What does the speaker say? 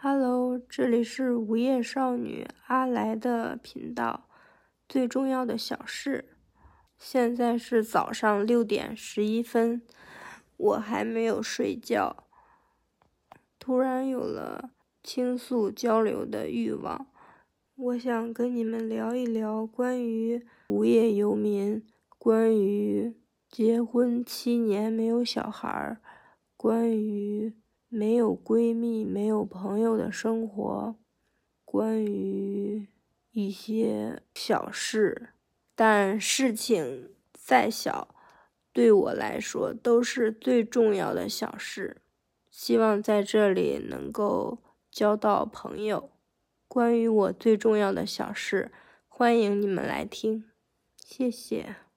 Hello，这里是无业少女阿来的频道。最重要的小事，现在是早上六点十一分，我还没有睡觉，突然有了倾诉交流的欲望。我想跟你们聊一聊关于无业游民，关于结婚七年没有小孩儿，关于。没有闺蜜、没有朋友的生活，关于一些小事，但事情再小，对我来说都是最重要的小事。希望在这里能够交到朋友。关于我最重要的小事，欢迎你们来听，谢谢。